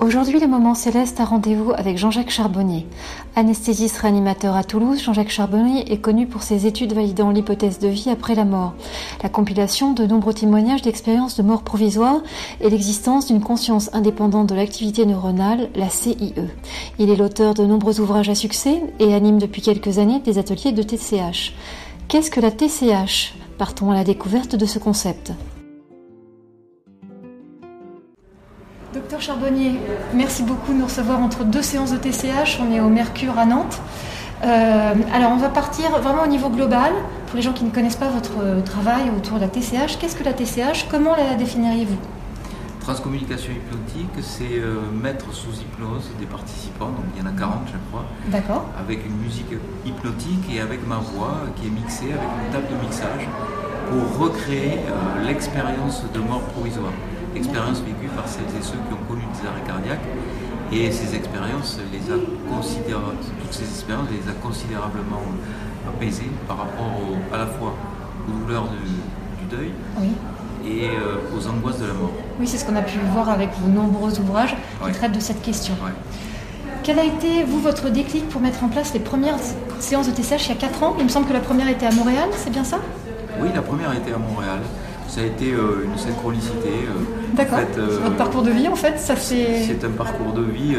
Aujourd'hui, le moment céleste a rendez-vous avec Jean-Jacques Charbonnier. Anesthésiste réanimateur à Toulouse, Jean-Jacques Charbonnier est connu pour ses études validant l'hypothèse de vie après la mort, la compilation de nombreux témoignages d'expériences de mort provisoire et l'existence d'une conscience indépendante de l'activité neuronale, la CIE. Il est l'auteur de nombreux ouvrages à succès et anime depuis quelques années des ateliers de TCH. Qu'est-ce que la TCH Partons à la découverte de ce concept. Docteur Charbonnier, merci beaucoup de nous recevoir entre deux séances de TCH. On est au Mercure à Nantes. Euh, alors, on va partir vraiment au niveau global. Pour les gens qui ne connaissent pas votre travail autour de la TCH, qu'est-ce que la TCH Comment la définiriez-vous? Transcommunication hypnotique, c'est euh, mettre sous hypnose des participants, donc il y en a 40 je crois, D'accord. avec une musique hypnotique et avec ma voix qui est mixée avec une table de mixage pour recréer euh, l'expérience de mort provisoire expérience vécue par celles et ceux qui ont connu des arrêts cardiaques. Et ces expériences, les a toutes ces expériences les a considérablement apaisées par rapport à la fois aux douleurs du, deuil et euh, aux angoisses de la mort. Oui, c'est ce qu'on a pu voir avec vos nombreux ouvrages qui traitent de cette question. Quel a été, vous, votre déclic pour mettre en place les premières séances de TCH il y a 4 ans? Il me semble que la première était à Montréal, c'est bien ça? Oui, la première était à Montréal ça a été euh, une synchronicité. Euh, D'accord. Euh, Votre parcours de vie, en fait, ça c'est. C'est un parcours de vie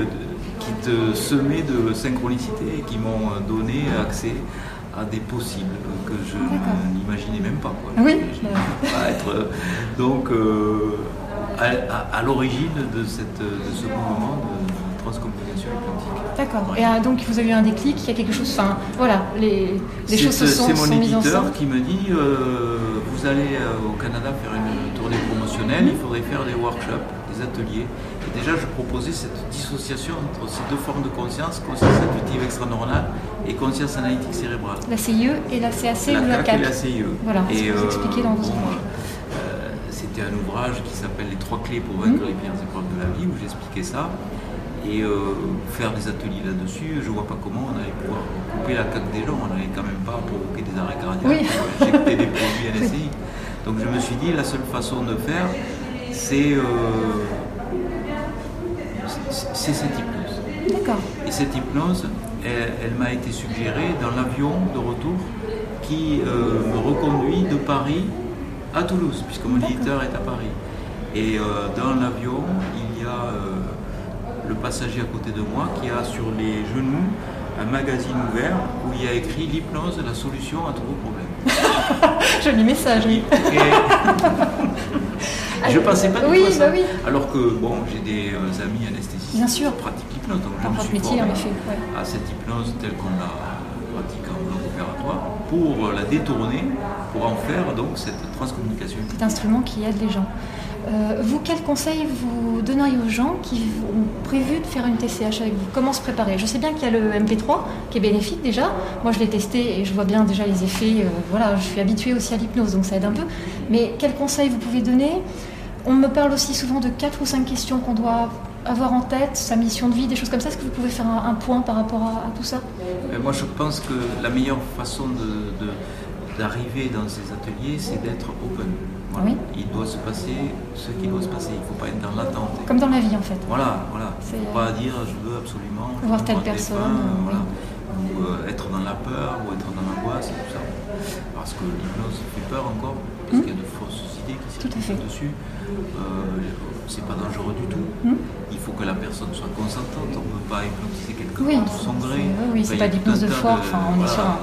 qui te semait de synchronicité et qui m'ont donné accès à des possibles que je n'imaginais même pas. Oui. être donc à, l'origine de, cette, de ce mouvement de transcommunication. D'accord. Et donc vous avez eu un déclic, il y a quelque chose. Enfin, voilà, les, les choses se sont, C'est mon éditeur qui me dit vous allez euh, au Canada faire une tournée promotionnelle, il faudrait faire des workshops, des ateliers. Et déjà, je proposais cette dissociation entre ces deux formes de conscience, conscience intuitive extraneuronale et conscience analytique cérébrale. La CIE et la CAC la ou la CAC et la CIE. Voilà, et vous expliquez dans votre euh, C'était un ouvrage qui s'appelle Les trois clés pour vaincre les pires épreuves de la vie, où j'expliquais ça et euh, faire des ateliers là-dessus, je vois pas comment on allait pouvoir couper la caque des gens, on n'allait quand même pas provoquer des arrêts cardiaques, oui. injecter des produits NSI. Donc je me suis dit, la seule façon de faire, c'est euh, cette hypnose. D'accord. Et cette hypnose, elle, m'a été suggérée dans l'avion de retour qui euh, me reconduit de Paris à Toulouse, puisque mon éditeur est à Paris. Et dans l'avion, il le passager à côté de moi qui a sur les genoux un magazine ouvert où il y a écrit l'hypnose, la solution à tous vos problèmes. Joli message, oui. je pensais pas du oui, tout à ça. Bah oui. Alors que bon, j'ai des euh, amis anesthésistes Bien sûr. qui pratiquent l'hypnose, donc je me suis métier, formé en effet, à cette hypnose telle qu'on la pour la détourner, pour en faire donc cette transcommunication. Cet instrument qui aide les gens. Euh, vous, quel conseil vous donneriez aux gens qui ont prévu de faire une TCH avec vous? Comment se préparer? Je sais bien qu'il y a le MP3 qui est bénéfique déjà. Moi, je l'ai testé et je vois bien déjà les effets. Euh, voilà, je suis habituée aussi à l'hypnose, donc ça aide un peu. Mais quel conseil vous pouvez donner? On me parle aussi souvent de 4 ou 5 questions qu'on doit avoir en tête, sa mission de vie, des choses comme ça. Est-ce que vous pouvez faire un, point par rapport à, tout ça? Euh, Moi, je pense que la meilleure façon d'arriver dans ces ateliers, c'est d'être open. Il doit se passer ce qui doit se passer. Il ne faut pas être dans l'attente. Comme dans la vie en fait. Voilà, voilà. Il ne faut pas dire je veux absolument voir telle personne. Ou euh, être dans la peur, ou être dans l'angoisse, tout ça. Parce que l'hypnose fait peur encore, parce hmm. qu'il y a de fausses idées qui circulent dessus. Euh, c'est pas dangereux du tout. Hmm. Il faut que la personne soit consentante. On ne peut pas hypnotiser quelqu'un oui, contre son gré. Oui, c'est pas d'hypnose de force. Enfin, on est sur un...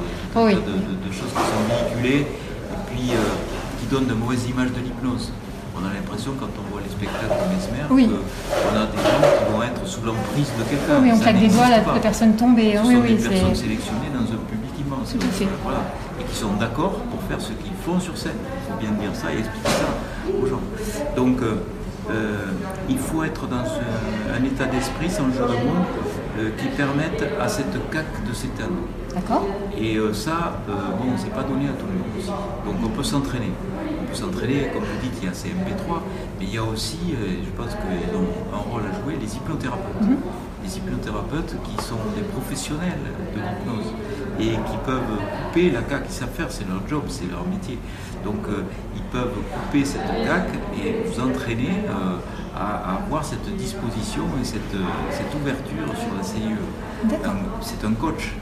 de, choses qui sont véhiculées. Et puis, euh, qui donne de mauvaises images de l'hypnose. On a l'impression, quand on voit les spectacles de Mesmer, oui. qu'on a des gens qui vont être sous l'emprise de quelqu'un. Oui, on claque des doigts, la, personne tombe et... Ce oui, sont oui, des personnes sélectionnées dans un public immense. Tout à fait. Voilà. Qui sont d'accord pour faire ce qu'ils font sur scène. Il faut bien dire ça et expliquer ça aux gens. Donc, euh, euh, il faut être dans un, état d'esprit, sans jeu de mots, euh, qui permette à cette caque de s'éteindre. D'accord. Et ça, bon, c'est pas donné à tout le monde aussi. Donc on peut s'entraîner s'entraîner, comme vous dites, il y a CMP3, mais il y a aussi, je pense qu'ils ont un rôle à jouer, les hypnothérapeutes. Mhm. Les hypnothérapeutes qui sont des professionnels de l'hypnose et qui peuvent couper la caque, ils savent faire, c'est leur job, c'est leur métier. Donc euh, ils peuvent couper cette caque et vous entraîner euh, à, avoir cette disposition et cette, cette ouverture sur la CIE. C'est un coach.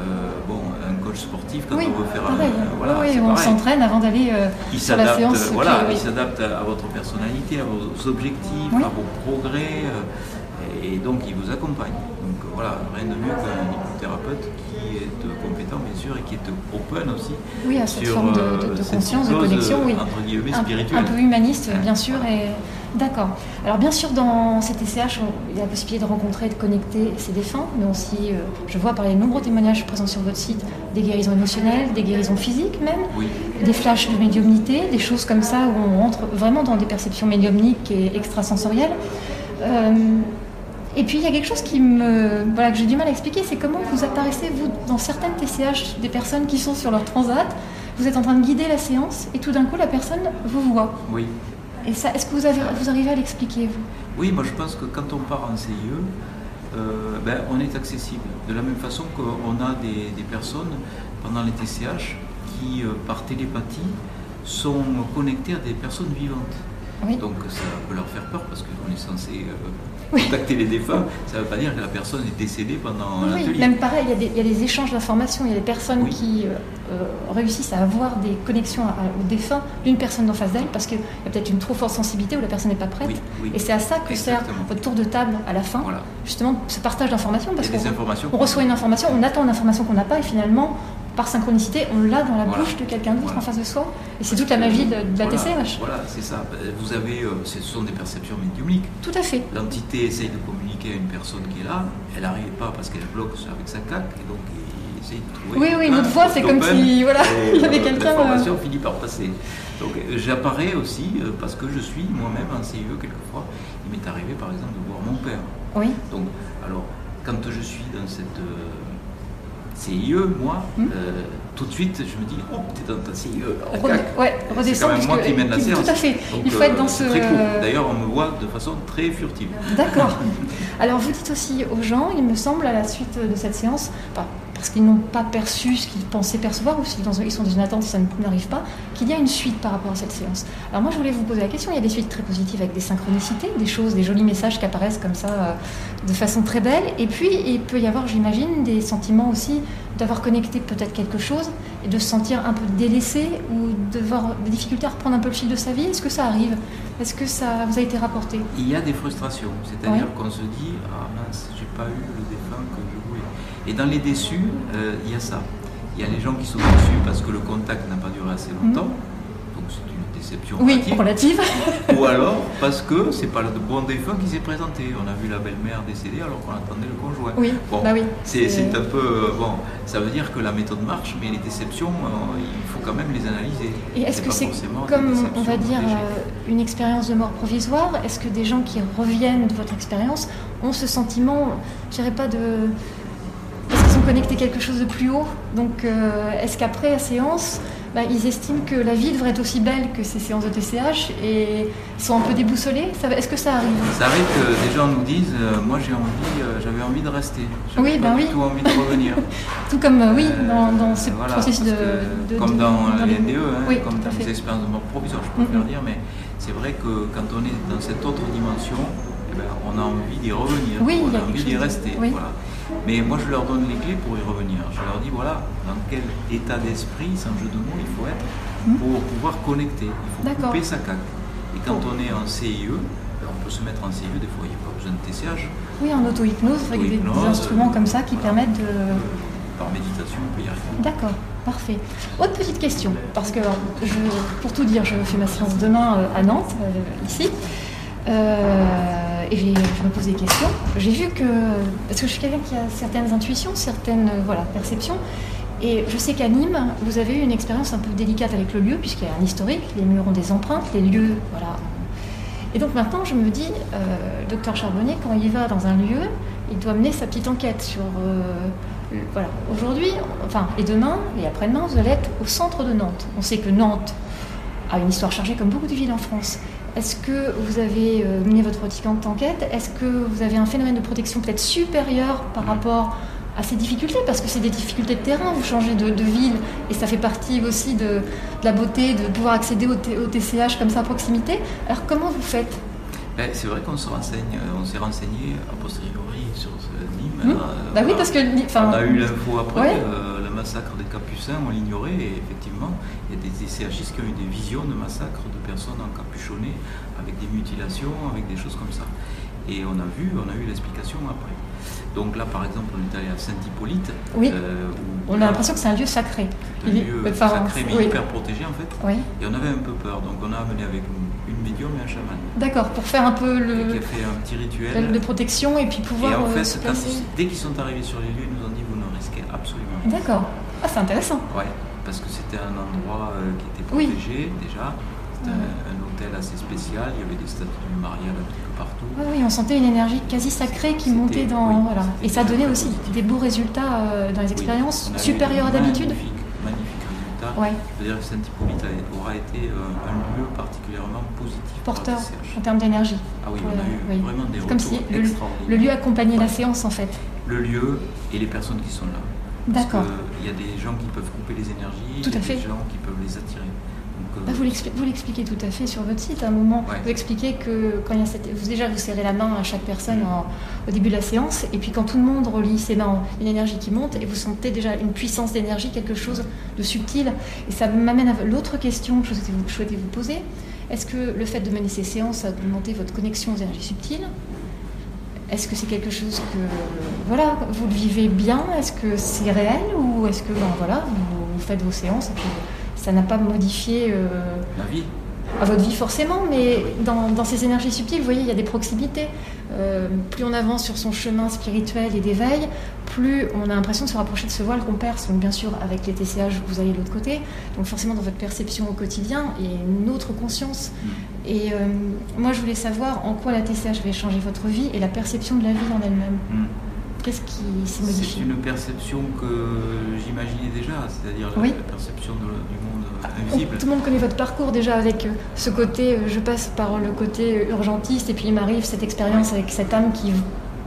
Euh, bon, un coach sportif, quand on veut faire un. voilà, oui, on s'entraîne avant d'aller euh, sur la séance. Voilà, il s'adapte à, votre personnalité, à vos objectifs, à vos progrès. Euh, et donc, il vous accompagne. Donc, voilà, rien de mieux qu'un hypnothérapeute qui est compétent, bien sûr, et qui est open aussi. Oui, à cette forme de, conscience, de connexion, oui. Entre guillemets, spirituelle. Un, peu humaniste, bien sûr. Et... D'accord. Alors bien sûr, dans cet TCH, il y a la possibilité de rencontrer et de connecter ces défunts, mais aussi, euh, je vois par les nombreux témoignages présents sur votre site, des guérisons émotionnelles, des guérisons physiques même, des flashs de médiumnité, des choses comme ça où on rentre vraiment dans des perceptions médiumniques et extrasensorielles. Euh, et puis il y a quelque chose qui me, voilà, que j'ai du mal à expliquer, c'est comment vous apparaissez, vous, dans certaines TCH, des personnes qui sont sur leur transat, vous êtes en train de guider la séance, et tout d'un coup la personne vous voit. Oui. Et ça, est-ce que vous, avez, vous arrivez à l'expliquer, vous? Oui, moi je pense que quand on part en CIE, euh, ben, on est accessible. De la même façon qu'on a des, personnes pendant les TCH qui, euh, par télépathie, sont connectées à des personnes vivantes. Donc ça peut leur faire peur parce qu'on est censé euh, contacter les défunts. Ça ne veut pas dire que la personne est décédée pendant oui, l'atelier. Même pareil, il y, a des, échanges d'informations. Il y a des personnes qui euh, euh, réussissent à avoir des connexions aux défunts d'une personne en face d'elle parce qu'il y a peut-être une trop forte sensibilité où la personne n'est pas prête. Et c'est à ça que sert votre tour de table à la fin. Justement, ce partage d'informations parce qu'on reçoit une information, on attend une information qu'on n'a pas et finalement par synchronicité, on l'a dans la bouche de quelqu'un d'autre en face de soi. Et c'est toute la magie de, la TCH. Voilà, c'est ça. Vous avez, euh, ce sont des perceptions médiumniques. Tout à fait. L'entité essaye de communiquer à une personne qui est là, elle n'arrive pas parce qu'elle bloque avec sa caque, et donc il essaye de trouver. Oui, oui, notre voix, c'est comme si voilà, il y avait euh, quelqu'un. L'information euh, finit par passer. Donc j'apparais aussi parce que je suis moi-même en CIE quelquefois. Il m'est arrivé par exemple de voir mon père. Oui. Donc, alors, quand je suis dans cette CIE, moi, hmm. euh, tout de suite, je me dis, oh, t'es dans ta CIE. ouais, C'est quand même moi qui mène la séance. Tout à fait. Il faut être dans euh, ce. D'ailleurs, on me voit de façon très furtive. D'accord. Alors, vous dites aussi aux gens, il me semble, à la suite de cette séance, parce qu'ils n'ont pas perçu ce qu'ils pensaient percevoir, ou s'ils sont dans une attente, ça n'arrive pas, qu'il y a une suite par rapport à cette séance. Alors moi, je voulais vous poser la question, il y a des suites très positives avec des synchronicités, des choses, des jolis messages qui apparaissent comme ça, euh, de façon très belle, et puis il peut y avoir, j'imagine, des sentiments aussi d'avoir connecté peut-être quelque chose, et de se sentir un peu délaissé, ou d'avoir des difficultés à reprendre un peu le fil de sa vie. Est-ce que ça arrive? Est-ce que ça vous a été rapporté? Il y a des frustrations, c'est-à-dire qu'on se dit, ah mince, j'ai pas eu le défunt que je et dans les déçus, euh, il y a ça. Il y a les gens qui sont déçus parce que le contact n'a pas duré assez longtemps. Mhm. Donc c'est une déception oui, relative. Ou alors parce que c'est pas le bon défunt qui s'est présenté. On a vu la belle-mère décédée alors qu'on attendait le conjoint. Oui, bon, bah oui. C'est un peu. Euh, bon, ça veut dire que la méthode marche, mais les déceptions, euh, il faut quand même les analyser. Et est-ce que c'est comme, on va dire, une expérience de mort provisoire? Est-ce que des gens qui reviennent de votre expérience ont ce sentiment, je dirais pas de connecter quelque chose de plus haut. Donc, euh, est-ce qu'après la séance, bah, ils estiment que la vie devrait être aussi belle que ces séances de TCH et sont un peu déboussolés? Est-ce que ça arrive? Ça arrive que des gens nous disent euh, Moi, j'ai envie, euh, j'avais envie de rester. Oui, ben oui. tout envie de revenir. tout comme, oui, dans, dans ce processus de, Comme dans, les NDE, hein, comme dans les expériences de mort provisoire, je préfère dire, mais c'est vrai que quand on est dans cette autre dimension, eh ben, on a envie d'y revenir, oui, on a, envie d'y rester. Voilà. Mais moi, je leur donne les clés pour y revenir. Je leur dis voilà, dans quel état d'esprit, sans jeu de mots, il faut être hmm. pour pouvoir connecter. Il faut couper sa caque. Et quand on est en CIE, ben, on peut se mettre en CIE, des fois, il n'y a pas besoin de TCH. Oui, en auto-hypnose, avec des, instruments comme ça qui permettent de. Par méditation, on peut y arriver. D'accord. Parfait. Autre petite question, parce que je, pour tout dire, je fais ma séance demain euh, à Nantes, euh, ici. Euh, et je me pose des questions. J'ai vu que, parce que je suis quelqu'un qui a certaines intuitions, certaines voilà, perceptions, et je sais qu'à Nîmes, vous avez eu une expérience un peu délicate avec le lieu, puisqu'il y a un historique, les murs ont des empreintes, les lieux, voilà. Et donc maintenant, je me dis, euh, docteur Charbonnier, quand il va dans un lieu, il doit mener sa petite enquête sur. Euh, voilà. Aujourd'hui, enfin, et demain, et après-demain, vous allez être au centre de Nantes. On sait que Nantes a une histoire chargée comme beaucoup de villes en France. Est-ce que vous avez euh, mené votre petite enquête Est-ce que vous avez un phénomène de protection peut-être supérieur par rapport à ces difficultés? Parce que c'est des difficultés de terrain, vous changez de, ville et ça fait partie aussi de, la beauté de pouvoir accéder au, TCH comme ça à proximité. Alors comment vous faites? Ben, c'est vrai qu'on se renseigne, euh, on s'est renseigné a posteriori sur ce Nîmes. Hmm. Euh, Bah oui, parce que. On a eu l'info après, Ouais. euh, massacre des Capucins, on l'ignorait, et effectivement, il y a des CHistes qui ont eu des visions de massacres de personnes encapuchonnées, avec des mutilations, avec des choses comme ça. Et on a vu, on a eu l'explication après. Donc là, par exemple, on est allé à Saint-Hippolyte, Oui. euh, où On a l'impression que c'est un lieu sacré. un Il est- lieu enfin, sacré, mais oui. hyper protégé en fait. Oui, Et on avait un peu peur, donc on a amené avec nous une médium et un chaman, d'accord, pour faire un peu et qui le, a fait un petit rituel. de protection et puis pouvoir Et en euh, fait, quand dès qu'ils sont arrivés sur les lieux, ils nous ont dit vous ne risquez absolument rien. D'accord. Ah, c'est intéressant. Ouais, parce que c'était un endroit euh, qui était Oui. protégé déjà. C'était Ouais. un, un hôtel assez spécial. Il y avait des statues du Marial un petit peu partout. Oui, oui, on sentait une énergie quasi sacrée qui montait dans. oui, voilà. Et ça donnait aussi des beaux résultats euh, dans les Oui, expériences, supérieurs à d'habitude. Magnifiques résultats. Ouais. C'est-à-dire que Saint-Hippolyte aura été euh, un lieu particulièrement positif. Porteur en termes d'énergie. Ah oui, on a eu oui. vraiment des Comme retours si le, extraordinaires. le lieu accompagnait la séance en fait. Le lieu et les personnes qui sont là. D'accord. qu'il y a des gens qui peuvent couper les énergies, Tout il y à a fait. des gens qui peuvent les attirer. Donc, euh, Bah, vous l'expli- vous l'expliquez tout à fait sur votre site. À un moment, Ouais. vous expliquez que quand il y a cette, vous déjà vous serrez la main à chaque personne en- au début de la séance, et puis quand tout le monde relie ses mains, une énergie qui monte, et vous sentez déjà une puissance d'énergie, quelque chose de subtil. Et ça m'amène à l'autre question que je souhaitais vous poser. Est-ce que le fait de mener ces séances a augmenté votre connexion aux énergies subtiles? Est-ce que c'est quelque chose que voilà, vous le vivez bien? Est-ce que c'est réel ou est-ce que ben, voilà, vous, vous faites vos séances et puis ça n'a pas modifié euh, vie, à votre vie forcément, mais dans, dans ces énergies subtiles, vous voyez, il y a des proximités. Euh, plus on avance sur son chemin spirituel et d'éveil, plus on a l'impression de se rapprocher de ce voile qu'on perce. Donc bien sûr, avec les TCH, vous allez de l'autre côté. Donc forcément, dans votre perception au quotidien, il y a une autre conscience. Et euh, moi, je voulais savoir en quoi la TCH va changer votre vie et la perception de la vie en elle-même. Hmm. Qu'est-ce qui s'est c'est modifié une perception que j'imaginais déjà, c'est-à-dire la- Oui. la perception de- du monde On- invisible. Tout le monde connaît votre parcours déjà avec euh, ce côté, euh, je passe par le côté urgentiste et puis il m'arrive cette expérience avec cette âme qui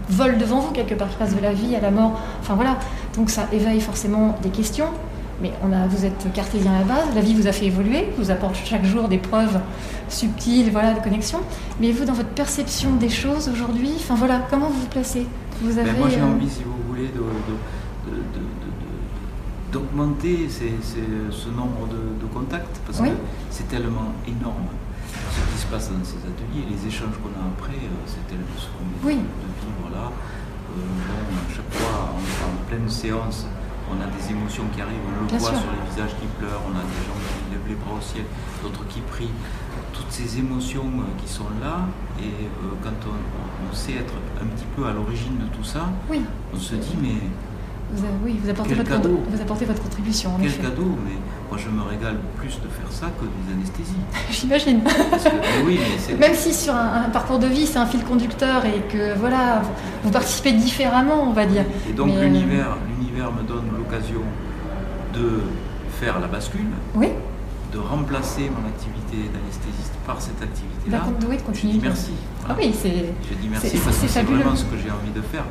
vole devant vous quelque part, qui passe de la vie à la mort. Enfin voilà, donc ça éveille forcément des questions. Mais on a, vous êtes cartésien à la base, la vie vous a fait évoluer, vous apporte chaque jour des preuves subtiles, voilà, de connexion. Mais vous, dans votre perception des choses aujourd'hui, enfin voilà, comment vous vous placez? Vous avez Ben, moi j'ai euh, envie, si vous voulez, d'augmenter ce nombre de, de contacts parce Oui. que c'est tellement énorme ce qui se passe dans ces ateliers, les échanges qu'on a après, euh, c'est tellement ce qu'on Oui. de vivre là. Euh, bon, à chaque fois, en, en pleine séance, on a des émotions qui arrivent, on le Bien voit sûr. sur les visages qui pleurent, on a des gens qui lèvent les bras au ciel, d'autres qui prient. Toutes ces émotions euh, qui sont là, et euh, quand on, on sait être un petit peu à l'origine de tout ça, Oui, on se dit mais vous, oui, vous apportez votre, cadeau. vous apportez votre contribution en quel effet. cadeau Mais moi je me régale plus de faire ça que des anesthésies. J'imagine. Oui, Même si sur un, un parcours de vie, c'est un fil conducteur et que voilà, vous, vous participez différemment, on va dire. Et donc euh, l'univers, me donne l'occasion de faire la bascule, Oui, de remplacer mon activité d'anesthésiste par cette activité-là. Oui, de Je continuer. dis merci. Ah oui, c'est. Je dis merci c'est- parce que c'est vraiment ce que j'ai envie de faire.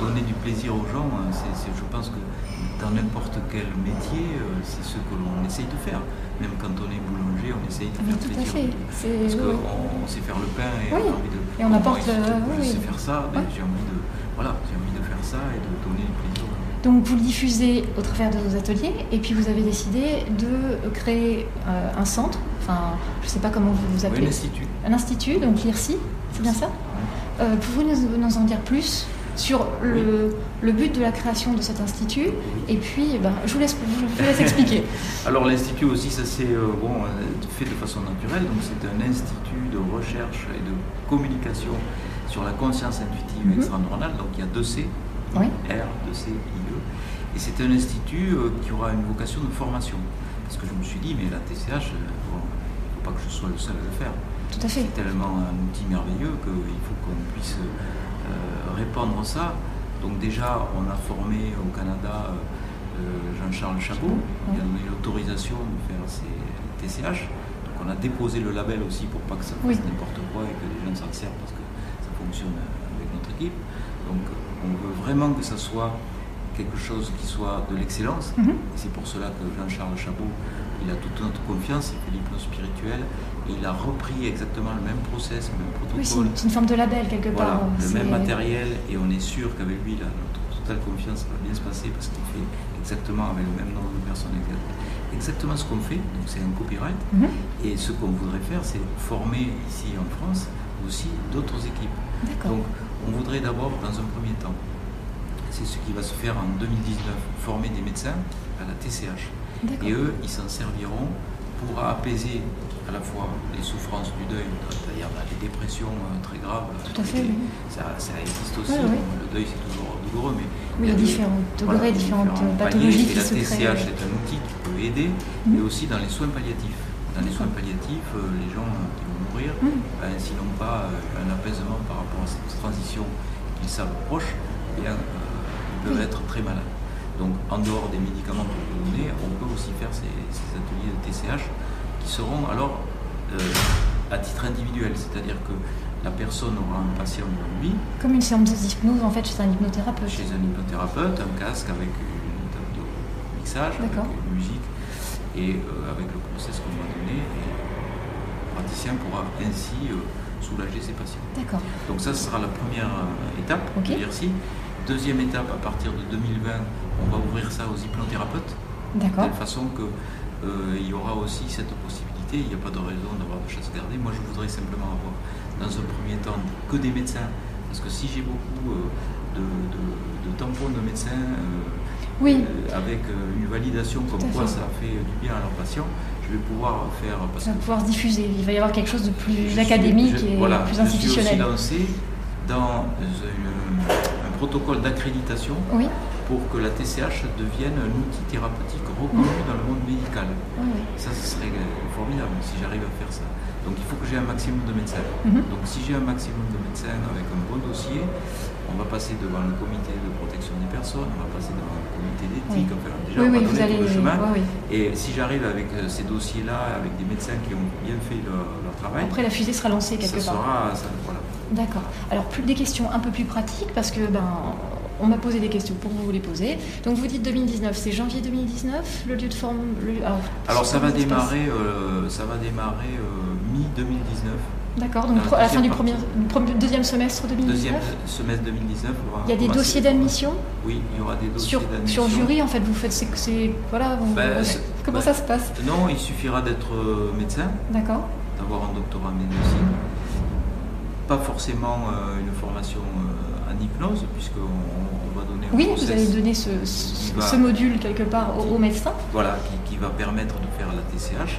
Donner du plaisir aux gens, c'est, c'est- je pense que dans n'importe quel métier, euh, c'est ce que l'on essaye de faire. Même quand on est boulanger, on essaye de Mais faire tout à plaisir. fait. C'est- Parce oui. qu'on on sait faire le pain et Oui. on a envie de. Et on apporte Je sais faire ça, mais Ouais. j'ai envie de. Voilà, j'ai envie de faire ça et de donner du plaisir. Donc vous le diffusez au travers de vos ateliers et puis vous avez décidé de créer euh, un centre, enfin je ne sais pas comment vous vous Oui, appelez, l'institut. un institut, donc l'IRSI, c'est bien ça? Euh, Pouvez-vous nous, nous en dire plus sur le, le but de la création de cet institut? Et puis, eh ben, je, vous laisse, je vous laisse expliquer. Alors l'institut aussi, ça s'est euh, bon, fait de façon naturelle. Donc c'est un institut de recherche et de communication sur la conscience intuitive Mhm. extra-neuronale. Donc il y a deux C, Oui. R, 2C, IE. Et c'est un institut euh, qui aura une vocation de formation. Parce que je me suis dit, mais la TCH, euh, bon, il ne faut pas que je sois le seul à le faire. Tout à fait. C'est tellement un outil merveilleux qu'il faut qu'on puisse euh, répandre ça. Donc déjà, on a formé au Canada Jean-Charles Chabot, qui a donné l'autorisation de faire ces TCH. Donc on a déposé le label aussi pour pas que ça fasse Oui. n'importe quoi et que les gens s'en servent parce que ça fonctionne avec notre équipe. Donc on veut vraiment que ça soit quelque chose qui soit de l'excellence. Mhm. C'est pour cela que Jean-Charles Chabot, il a toute notre confiance, il fait l'hypnose spirituelle, et il a repris exactement le même process, le même protocole, une, c'est une forme de label quelque voilà, part. le même matériel, et on est sûr qu'avec lui, a notre totale confiance, ça va bien se passer parce qu'il fait exactement avec le même nombre de personnes exact- exactement ce qu'on fait, donc c'est un copyright. Mhm. Et ce qu'on voudrait faire, c'est former ici en France aussi d'autres équipes. D'accord. Donc, on voudrait d'abord, dans un premier temps, c'est ce qui va se faire en 2019, former des médecins à la TCH. Et eux, ils s'en serviront pour apaiser à la fois les souffrances du deuil, c'est-à-dire bah, les dépressions euh, très graves. Tout à fait, oui. Ça, ça existe aussi. Bon, Le deuil, c'est toujours douloureux, mais Oui, il y a de- différents degrés, voilà, différentes différents pathologies paliers. qui Et la. TCH est un outil qui peut aider, mais aussi dans les soins palliatifs. Dans les soins palliatifs, euh, les gens euh, mourir, Mhm. ben, s'ils n'ont pas euh, un apaisement par rapport à cette transition qu'ils savent proche, eh euh, ils peuvent Oui. être très malades. Donc, en dehors des médicaments qu'on peut donner, on peut aussi faire ces, ces ateliers de TCH qui seront alors euh, à titre individuel, c'est-à-dire que la personne aura un patient devant lui, Comme une séance d'hypnose en fait chez un hypnothérapeute. chez un hypnothérapeute, un casque avec une table de mixage, avec une musique et euh, avec le process qu'on va donner. Et le praticien pourra ainsi euh, soulager ses patients. D'accord. Donc ça, sera la première euh, étape Ok. de. Deuxième étape, à partir de 2020, on va ouvrir ça aux hypnothérapeutes, de D'accord. telle façon que euh, il y aura aussi cette possibilité. Il n'y a pas de raison d'avoir de chasse gardée. Moi, je voudrais simplement avoir, dans un premier temps, que des médecins, parce que si j'ai beaucoup euh, de, de- de tampons de médecins euh, Oui. euh, avec euh, une validation comme quoi fait. ça fait du bien à leurs patients, je vais pouvoir faire parce Ça va que pouvoir se diffuser. Il va y avoir quelque chose de plus suis- académique je- et voilà, plus Je suis institutionnel. aussi lancé dans une- un protocole d'accréditation Oui. pour que la TCH devienne un outil thérapeutique reconnu dans le monde médical. oui. Ça, ce serait euh, formidable si j'arrive à faire ça. Donc il faut que j'ai un maximum de médecins. Mhm. Donc si j'ai un maximum de médecins avec un bon dossier, on va passer devant le comité de protection des personnes, on va passer devant le comité d'éthique, Oui. enfin déjà Oui, vous allez. le chemin. Et si j'arrive avec euh, ces dossiers-là, avec des médecins qui ont bien fait leur, leur travail, Après, la fusée sera lancée ça quelque part. sera, ça- voilà. D'accord. Alors, plus des questions un peu plus pratiques, parce que ben, on m'a posé des questions pour vous les poser. Donc, vous dites 2019, c'est janvier 2019, le lieu de forme. le- Alors, Alors ça va démarrer, euh, ça va démarrer euh, mi 2019, D'accord, donc pro- à la fin du deuxième premier, deuxième semestre 2019 deuxième semestre 2019. on va Il y a des dossiers d'admission Oui, il y aura des dossiers d'admission. sur jury, en fait, vous faites. c'est- Voilà, vous- Ben, vous- c'est- comment ben, ça se passe Non, il suffira d'être euh, médecin, D'accord d'avoir un doctorat en médecine, pas forcément euh, une formation euh, en hypnose, puisqu'on on va donner Oui, vous allez donner ce, ce- qui va- ce module quelque part au, au médecin. voilà, qui, qui va permettre de faire la TCH.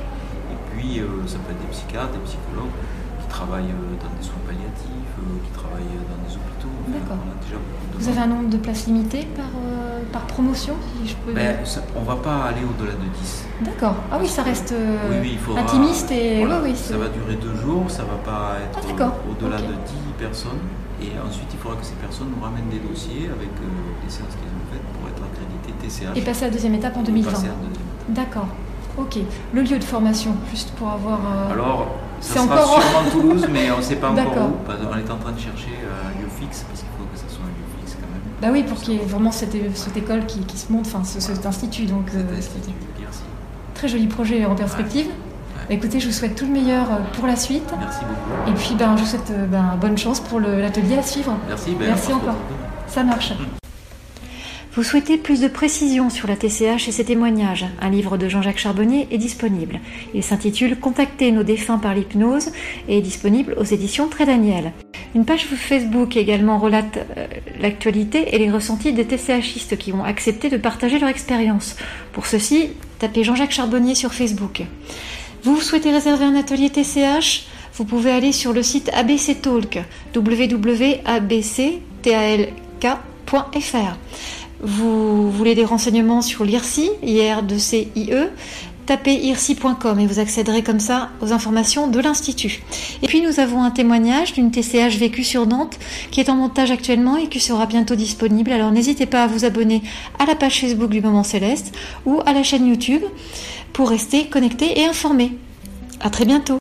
Et puis, euh, ça peut être des psychiatres, des psychologues travaillent euh, dans des soins palliatifs, euh, qui travaillent dans des hôpitaux. Enfin, D'accord. de Vous avez un nombre de places limitées par, euh, par promotion, si je peux Ben, ça- on va pas aller au-delà de 10. D'accord. Ah oui, ça reste oui, oui, il faudra, intimiste et. voilà, oui, ça va durer deux jours, ça va pas être Ah, euh, au-delà de 10 personnes. Et ensuite, il faudra que ces personnes nous ramènent des dossiers avec euh, les séances qu'ils ont faites pour être accrédités TCH. Et passer à la deuxième étape en Et 2020. passer à la deuxième. D'accord. Ok. Le lieu de formation, juste pour avoir. euh, Alors, C'est encore- sûrement Toulouse, mais on ne sait pas encore où. qu'on est en train de chercher un lieu fixe, parce qu'il faut que ça soit un lieu fixe quand même. Bah oui, pour qu'il y ait vraiment cette, cette école qui, qui se monte, enfin ce- cet institut. Donc, Cet euh, institut très joli projet en perspective. Ouais. Écoutez, je vous souhaite tout le meilleur euh, pour la suite. Merci beaucoup. Et puis, ben, je vous souhaite euh, ben, bonne chance pour l'atelier à suivre. Merci, ben, Merci on encore. Ça marche. Vous souhaitez plus de précisions sur la TCH et ses témoignages Un livre de Jean-Jacques Charbonnier est disponible. Il s'intitule Contacter nos défunts par l'hypnose et est disponible aux éditions Très Daniel. Une page Facebook également relate euh, l'actualité et les ressentis des TCHistes qui ont accepté de partager leur expérience. Pour ceci, tapez Jean-Jacques Charbonnier sur Facebook. Vous souhaitez réserver un atelier TCH Vous pouvez aller sur le site ABC Talk, www.abctalk.fr. Vous voulez des renseignements sur l'IRSI, IR2CIE Tapez irsi.com et vous accéderez comme ça aux informations de l'Institut. Et puis nous avons un témoignage d'une TCH vécue sur Nantes qui est en montage actuellement et qui sera bientôt disponible. Alors n'hésitez pas à vous abonner à la page Facebook du Moment Céleste ou à la chaîne YouTube pour rester connecté et informé. À très bientôt.